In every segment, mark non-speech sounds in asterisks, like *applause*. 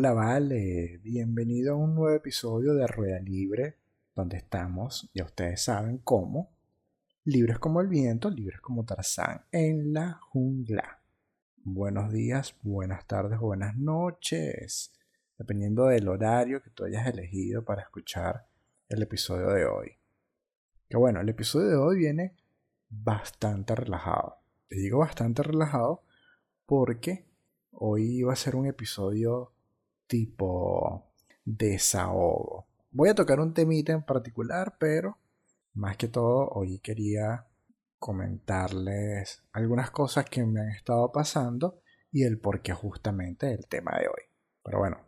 Hola, vale, bienvenido a un nuevo episodio de Rueda Libre, donde estamos, ya ustedes saben cómo, libres como el viento, libres como Tarzán, en la jungla. Buenos días, buenas tardes, buenas noches, dependiendo del horario que tú hayas elegido para escuchar el episodio de hoy. Que bueno, el episodio de hoy viene bastante relajado. Te digo bastante relajado porque hoy iba a ser un episodio tipo desahogo. Voy a tocar un temita en particular, pero más que todo hoy quería comentarles algunas cosas que me han estado pasando y el por qué justamente el tema de hoy. Pero bueno,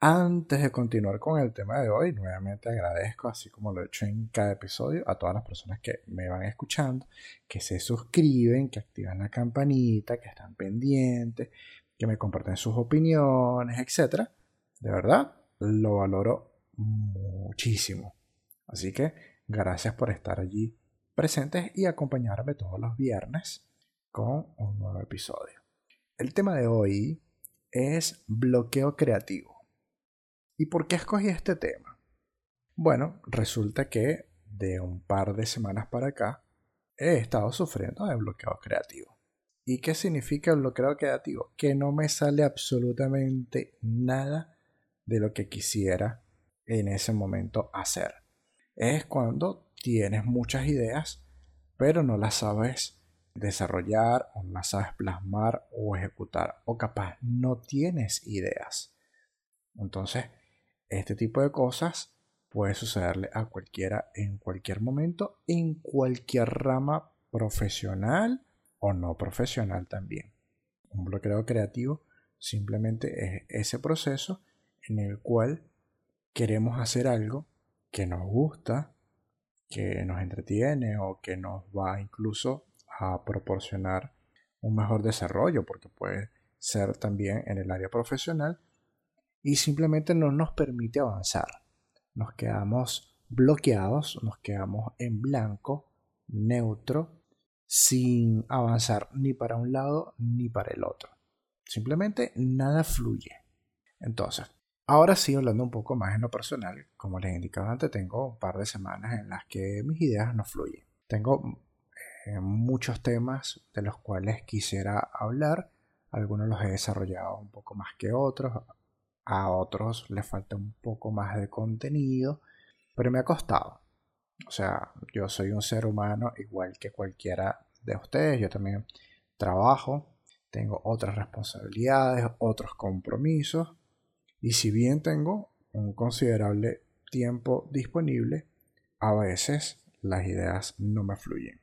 antes de continuar con el tema de hoy, nuevamente agradezco, así como lo he hecho en cada episodio, a todas las personas que me van escuchando, que se suscriben, que activan la campanita, que están pendientes, que me comparten sus opiniones, etc. De verdad, lo valoro muchísimo. Así que gracias por estar allí presentes y acompañarme todos los viernes con un nuevo episodio. El tema de hoy es bloqueo creativo. ¿Y por qué escogí este tema? Bueno, resulta que de un par de semanas para acá he estado sufriendo de bloqueo creativo. ¿Y qué significa el bloqueo creativo? Que no me sale absolutamente nada de lo que quisiera en ese momento hacer. Es cuando tienes muchas ideas, pero no las sabes desarrollar o no las sabes plasmar o ejecutar. O capaz no tienes ideas. Entonces, este tipo de cosas puede sucederle a cualquiera en cualquier momento, en cualquier rama profesional o no profesional también. Un bloqueo creativo simplemente es ese proceso en el cual queremos hacer algo que nos gusta, que nos entretiene o que nos va incluso a proporcionar un mejor desarrollo, porque puede ser también en el área profesional, y simplemente no nos permite avanzar. Nos quedamos bloqueados, nos quedamos en blanco, neutro, sin avanzar ni para un lado ni para el otro. Simplemente nada fluye. Entonces, ahora sí, hablando un poco más en lo personal, como les indicaba antes, tengo un par de semanas en las que mis ideas no fluyen. Tengo eh, muchos temas de los cuales quisiera hablar. Algunos los he desarrollado un poco más que otros, a otros les falta un poco más de contenido, pero me ha costado. O sea, yo soy un ser humano igual que cualquiera de ustedes, yo también trabajo, tengo otras responsabilidades, otros compromisos, y si bien tengo un considerable tiempo disponible, a veces las ideas no me fluyen.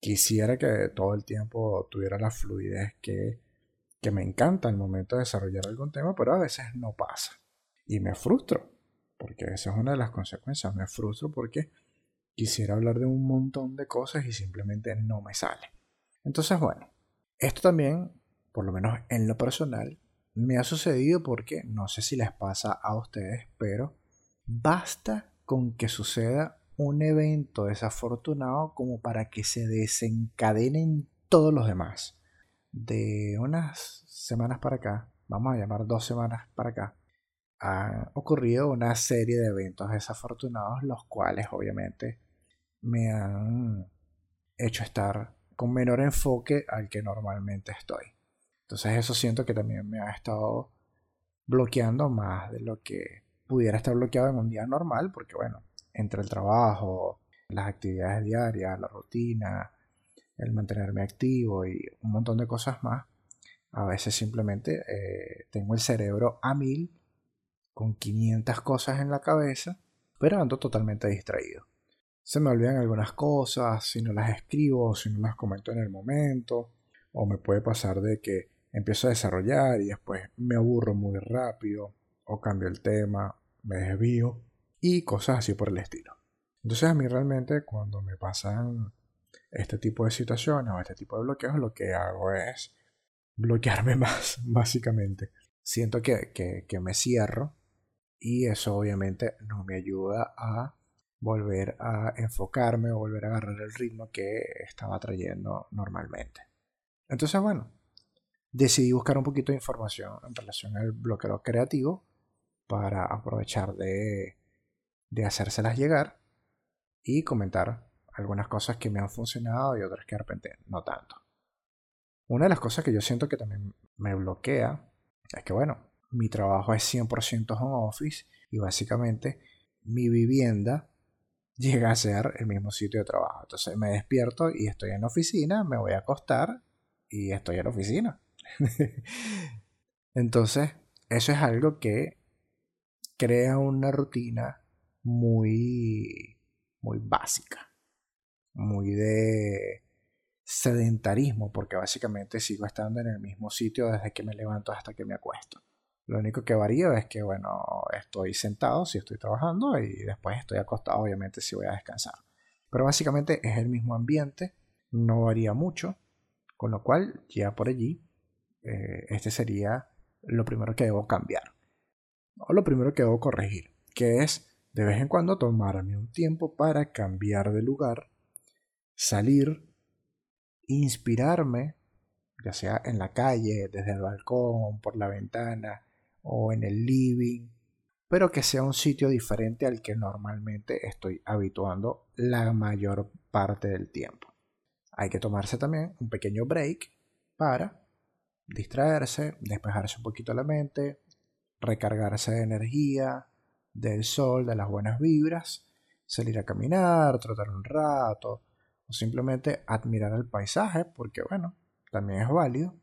Quisiera que todo el tiempo tuviera la fluidez que que me encanta el momento de desarrollar algún tema, pero a veces no pasa. Y me frustro, porque esa es una de las consecuencias. Me frustro porque quisiera hablar de un montón de cosas y simplemente no me sale. Entonces, bueno, esto también, por lo menos en lo personal, me ha sucedido porque no sé si les pasa a ustedes, pero basta con que suceda un evento desafortunado como para que se desencadenen todos los demás de unas semanas para acá, vamos a llamar dos semanas para acá, han ocurrido una serie de eventos desafortunados, los cuales obviamente me han hecho estar con menor enfoque al que normalmente estoy. Entonces eso siento que también me ha estado bloqueando más de lo que pudiera estar bloqueado en un día normal, porque bueno, entre el trabajo, las actividades diarias, la rutina, el mantenerme activo y un montón de cosas más, a veces simplemente eh, tengo el cerebro a mil con 500 cosas en la cabeza, pero ando totalmente distraído. Se me olvidan algunas cosas, si no las escribo, si no las comento en el momento, o me puede pasar de que empiezo a desarrollar y después me aburro muy rápido, o cambio el tema, me desvío, y cosas así por el estilo. Entonces a mí realmente cuando me pasan este tipo de situaciones o este tipo de bloqueos, lo que hago es bloquearme *laughs* más, básicamente. Siento que, que, me cierro y eso obviamente no me ayuda a volver a enfocarme o volver a agarrar el ritmo que estaba trayendo normalmente. Entonces, bueno, decidí buscar un poquito de información en relación al bloqueo creativo para aprovechar de, de hacérselas llegar y comentar algunas cosas que me han funcionado y otras que de repente no tanto. Una de las cosas que yo siento que también me bloquea es que, bueno, mi trabajo es 100% home office y básicamente mi vivienda llega a ser el mismo sitio de trabajo. Entonces me despierto y estoy en la oficina, me voy a acostar y estoy en la oficina. *laughs* Entonces, eso es algo que crea una rutina muy, muy básica, muy de sedentarismo, porque básicamente sigo estando en el mismo sitio desde que me levanto hasta que me acuesto. Lo único que varía es que, bueno, estoy sentado si estoy trabajando y después estoy acostado, obviamente, si voy a descansar. Pero básicamente es el mismo ambiente, no varía mucho, con lo cual ya por allí, eh, este sería lo primero que debo cambiar. O lo primero que debo corregir, que es de vez en cuando tomarme un tiempo para cambiar de lugar, salir, inspirarme, ya sea en la calle, desde el balcón, por la ventana, o en el living, pero que sea un sitio diferente al que normalmente estoy habituando la mayor parte del tiempo. Hay que tomarse también un pequeño break para distraerse, despejarse un poquito la mente, recargarse de energía, del sol, de las buenas vibras, salir a caminar, trotar un rato, o simplemente admirar el paisaje, porque bueno, también es válido,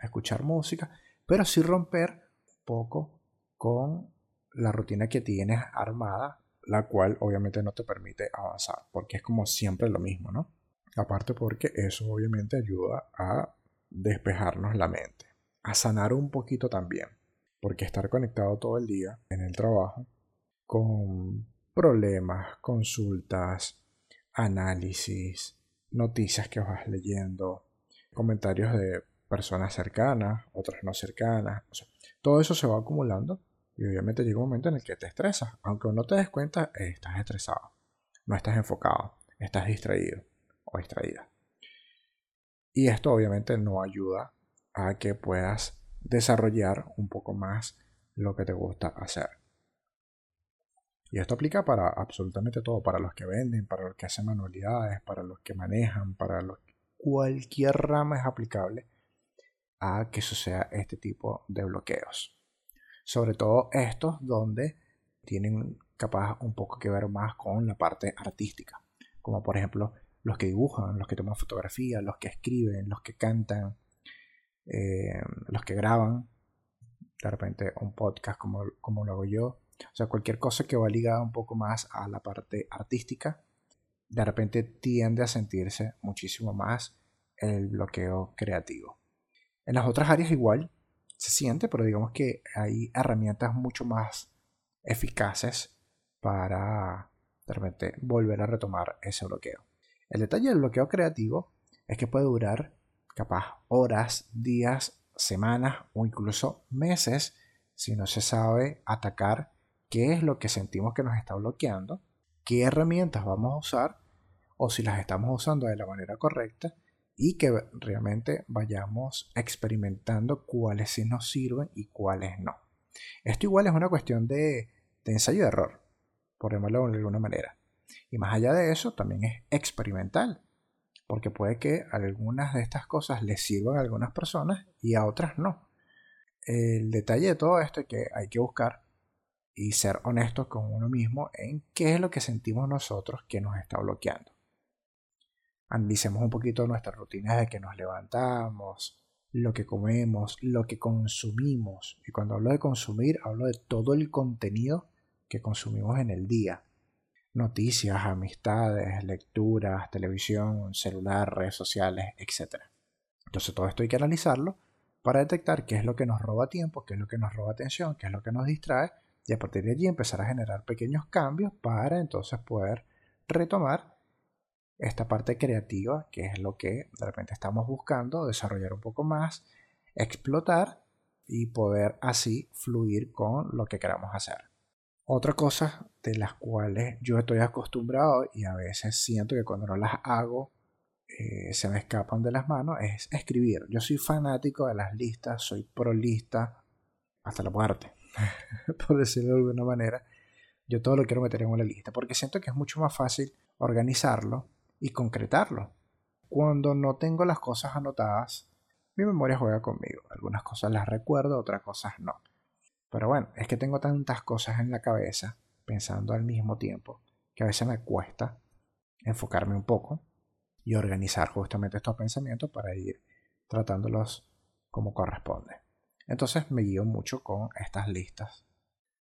escuchar música, pero sí romper poco con la rutina que tienes armada, la cual obviamente no te permite avanzar, porque es como siempre lo mismo, ¿no? Aparte porque eso obviamente ayuda a despejarnos la mente, a sanar un poquito también, porque estar conectado todo el día en el trabajo con problemas, consultas, análisis, noticias que vas leyendo, comentarios de personas cercanas, otras no cercanas. todo eso se va acumulando y obviamente llega un momento en el que te estresas. Aunque no te des cuenta, estás estresado. No estás enfocado, estás distraído o distraída. Y esto obviamente no ayuda a que puedas desarrollar un poco más lo que te gusta hacer. Y esto aplica para absolutamente todo, para los que venden, para los que hacen manualidades, para los que manejan, para los cualquier rama es aplicable a que suceda este tipo de bloqueos. Sobre todo estos donde tienen capaz un poco que ver más con la parte artística, como por ejemplo los que dibujan, los que toman fotografía, los que escriben, los que cantan, eh, los que graban, de repente un podcast como, como lo hago yo, o sea, cualquier cosa que va ligada un poco más a la parte artística, de repente tiende a sentirse muchísimo más el bloqueo creativo. En las otras áreas igual se siente, pero digamos que hay herramientas mucho más eficaces para de repente volver a retomar ese bloqueo. El detalle del bloqueo creativo es que puede durar capaz horas, días, semanas o incluso meses si no se sabe atacar qué es lo que sentimos que nos está bloqueando, qué herramientas vamos a usar o si las estamos usando de la manera correcta y que realmente vayamos experimentando cuáles sí nos sirven y cuáles no. Esto igual es una cuestión de, ensayo y error, por llamarlo de alguna manera. Y más allá de eso, también es experimental, porque puede que algunas de estas cosas les sirvan a algunas personas y a otras no. El detalle de todo esto es que hay que buscar y ser honestos con uno mismo en qué es lo que sentimos nosotros que nos está bloqueando analicemos un poquito nuestras rutinas de que nos levantamos, lo que comemos, lo que consumimos. Y cuando hablo de consumir, hablo de todo el contenido que consumimos en el día. Noticias, amistades, lecturas, televisión, celular, redes sociales, etc. Entonces todo esto hay que analizarlo para detectar qué es lo que nos roba tiempo, qué es lo que nos roba atención, qué es lo que nos distrae y a partir de allí empezar a generar pequeños cambios para entonces poder retomar esta parte creativa, que es lo que de repente estamos buscando, desarrollar un poco más, explotar y poder así fluir con lo que queramos hacer. Otra cosa de las cuales yo estoy acostumbrado y a veces siento que cuando no las hago eh, se me escapan de las manos es escribir. Yo soy fanático de las listas, soy prolista hasta la muerte, *laughs* por decirlo de alguna manera. Yo todo lo quiero meter en una lista porque siento que es mucho más fácil organizarlo y concretarlo. Cuando no tengo las cosas anotadas, mi memoria juega conmigo. Algunas cosas las recuerdo, otras cosas no. Pero bueno, es que tengo tantas cosas en la cabeza, pensando al mismo tiempo, que a veces me cuesta enfocarme un poco y organizar justamente estos pensamientos para ir tratándolos como corresponde. Entonces me guío mucho con estas listas,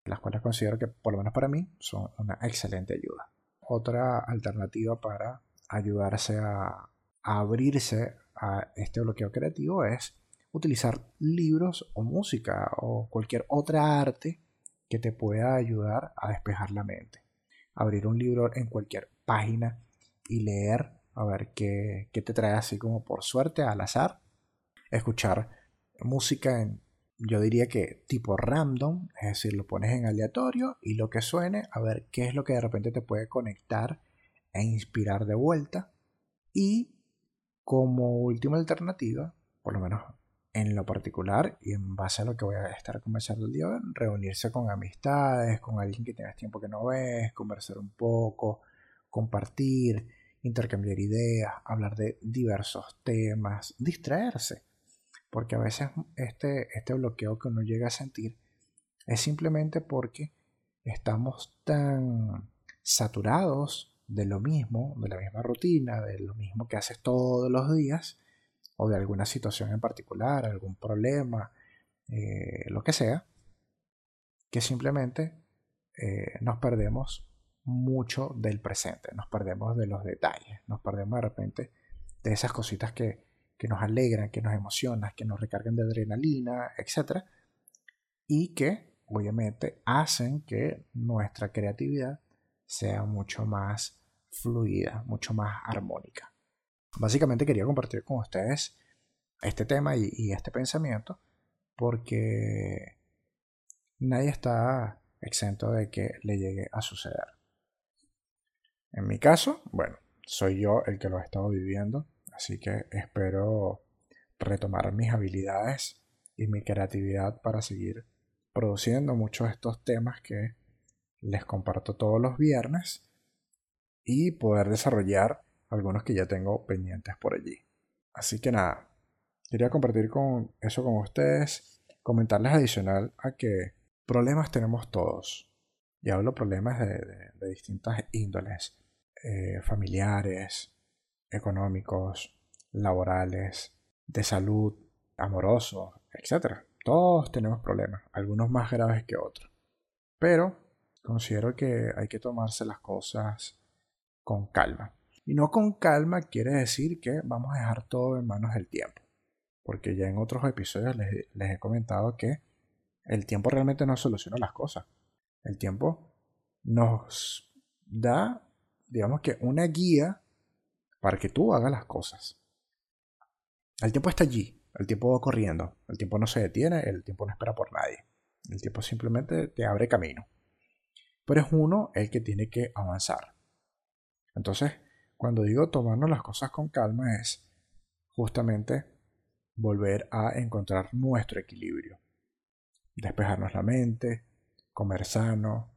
las cuales considero que por lo menos para mí son una excelente ayuda. Otra alternativa para ayudarse a, abrirse a este bloqueo creativo es utilizar libros o música o cualquier otra arte que te pueda ayudar a despejar la mente. Abrir un libro en cualquier página y leer a ver qué, te trae así como por suerte al azar. Escuchar música en, yo diría que tipo random, es decir, lo pones en aleatorio y lo que suene, a ver qué es lo que de repente te puede conectar e inspirar de vuelta. Y como última alternativa, por lo menos en lo particular y en base a lo que voy a estar conversando el día reunirse con amistades, con alguien que tienes tiempo que no ves, conversar un poco, compartir, intercambiar ideas, hablar de diversos temas, distraerse. Porque a veces este, este bloqueo que uno llega a sentir es simplemente porque estamos tan saturados de lo mismo, de la misma rutina, de lo mismo que haces todos los días, o de alguna situación en particular, algún problema, eh, lo que sea, que simplemente eh, nos perdemos mucho del presente, nos perdemos de los detalles, nos perdemos de repente de esas cositas que, que nos alegran, que nos emocionan, que nos recargan de adrenalina, etc. Y que obviamente hacen que nuestra creatividad sea mucho más fluida, mucho más armónica. Básicamente quería compartir con ustedes este tema y, este pensamiento porque nadie está exento de que le llegue a suceder. En mi caso, bueno, soy yo el que lo he estado viviendo, así que espero retomar mis habilidades y mi creatividad para seguir produciendo muchos de estos temas que les comparto todos los viernes y poder desarrollar algunos que ya tengo pendientes por allí. Así que nada, quería compartir con eso con ustedes, comentarles adicional a que problemas tenemos todos. Y hablo problemas de, de distintas índoles. Eh, familiares, económicos, laborales, de salud, amorosos, etc. Todos tenemos problemas, algunos más graves que otros. Pero considero que hay que tomarse las cosas con calma. Y no con calma quiere decir que vamos a dejar todo en manos del tiempo. Porque ya en otros episodios les, les he comentado que el tiempo realmente no soluciona las cosas. El tiempo nos da digamos que una guía para que tú hagas las cosas. El tiempo está allí, el tiempo va corriendo, el tiempo no se detiene, el tiempo no espera por nadie. El tiempo simplemente te abre camino. Pero es uno el que tiene que avanzar. Entonces, cuando digo tomarnos las cosas con calma es justamente volver a encontrar nuestro equilibrio. Despejarnos la mente, comer sano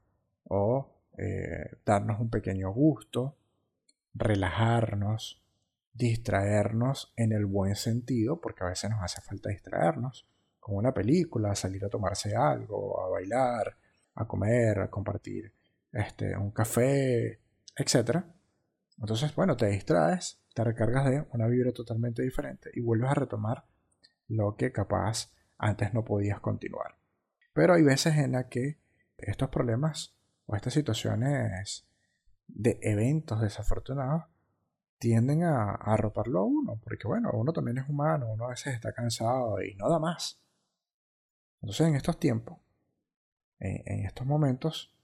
o eh, darnos un pequeño gusto, relajarnos, distraernos en el buen sentido, porque a veces nos hace falta distraernos, con una película, salir a tomarse algo, a bailar, a comer, a compartir este, un café, etc. Entonces, bueno, te distraes, te recargas de una vibra totalmente diferente y vuelves a retomar lo que capaz antes no podías continuar. Pero hay veces en las que estos problemas o estas situaciones de eventos desafortunados tienden a, arroparlo a uno, porque bueno, uno también es humano, uno a veces está cansado y no da más. Entonces en estos tiempos, en, estos momentos,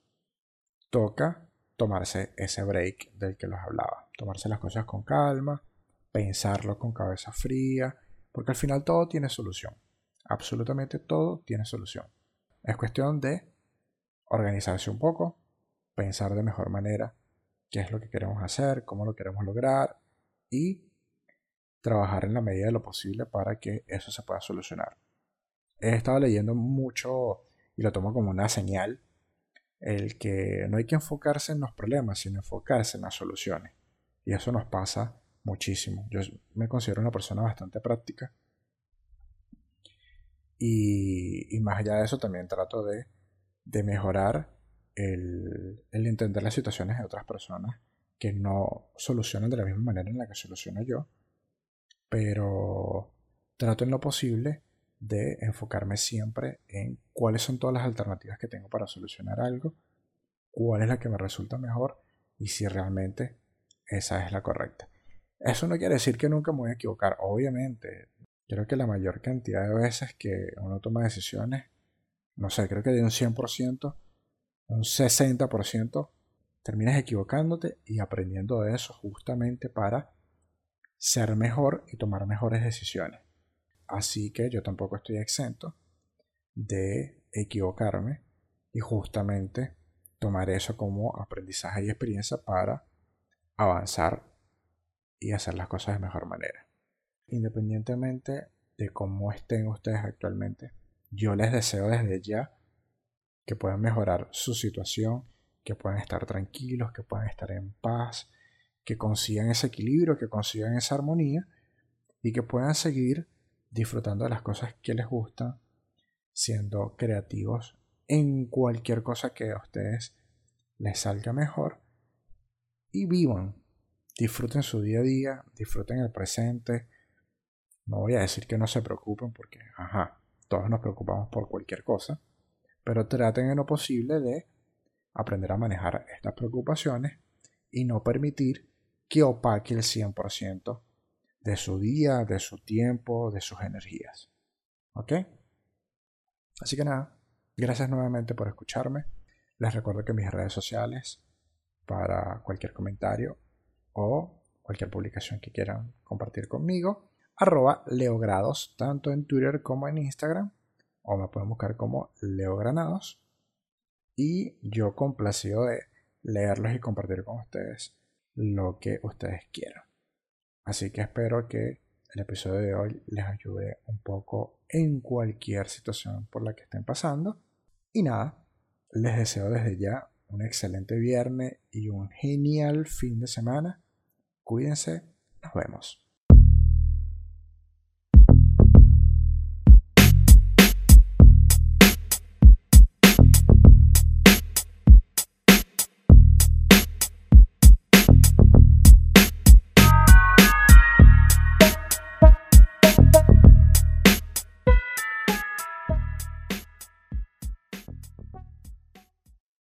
toca tomarse ese break del que los hablaba, tomarse las cosas con calma, pensarlo con cabeza fría, porque al final todo tiene solución, absolutamente todo tiene solución. Es cuestión de organizarse un poco, pensar de mejor manera qué es lo que queremos hacer, cómo lo queremos lograr y trabajar en la medida de lo posible para que eso se pueda solucionar. He estado leyendo mucho y lo tomo como una señal el que no hay que enfocarse en los problemas, sino enfocarse en las soluciones. Y eso nos pasa muchísimo. Yo me considero una persona bastante práctica. Y, más allá de eso, también trato de, mejorar el, el, entender las situaciones de otras personas que no solucionan de la misma manera en la que soluciono yo. Pero trato en lo posible de enfocarme siempre en cuáles son todas las alternativas que tengo para solucionar algo, cuál es la que me resulta mejor y si realmente esa es la correcta. Eso no quiere decir que nunca me voy a equivocar, obviamente. Creo que la mayor cantidad de veces que uno toma decisiones, no sé, creo que de un 100%, un 60%, terminas equivocándote y aprendiendo de eso justamente para ser mejor y tomar mejores decisiones. Así que yo tampoco estoy exento de equivocarme y justamente tomar eso como aprendizaje y experiencia para avanzar y hacer las cosas de mejor manera. Independientemente de cómo estén ustedes actualmente, yo les deseo desde ya que puedan mejorar su situación, que puedan estar tranquilos, que puedan estar en paz, que consigan ese equilibrio, que consigan esa armonía y que puedan seguir disfrutando de las cosas que les gustan, siendo creativos en cualquier cosa que a ustedes les salga mejor y vivan, disfruten su día a día, disfruten el presente. No voy a decir que no se preocupen porque, ajá, todos nos preocupamos por cualquier cosa, pero traten en lo posible de aprender a manejar estas preocupaciones y no permitir que opaque el 100% de su día, de su tiempo, de sus energías. ¿Ok? Así que nada, gracias nuevamente por escucharme. Les recuerdo que mis redes sociales para cualquier comentario o cualquier publicación que quieran compartir conmigo, arroba leogrados, tanto en Twitter como en Instagram, o me pueden buscar como leogranados. Y yo complacido de leerlos y compartir con ustedes lo que ustedes quieran. Así que espero que el episodio de hoy les ayude un poco en cualquier situación por la que estén pasando. Y nada, les deseo desde ya un excelente viernes y un genial fin de semana. Cuídense, nos vemos.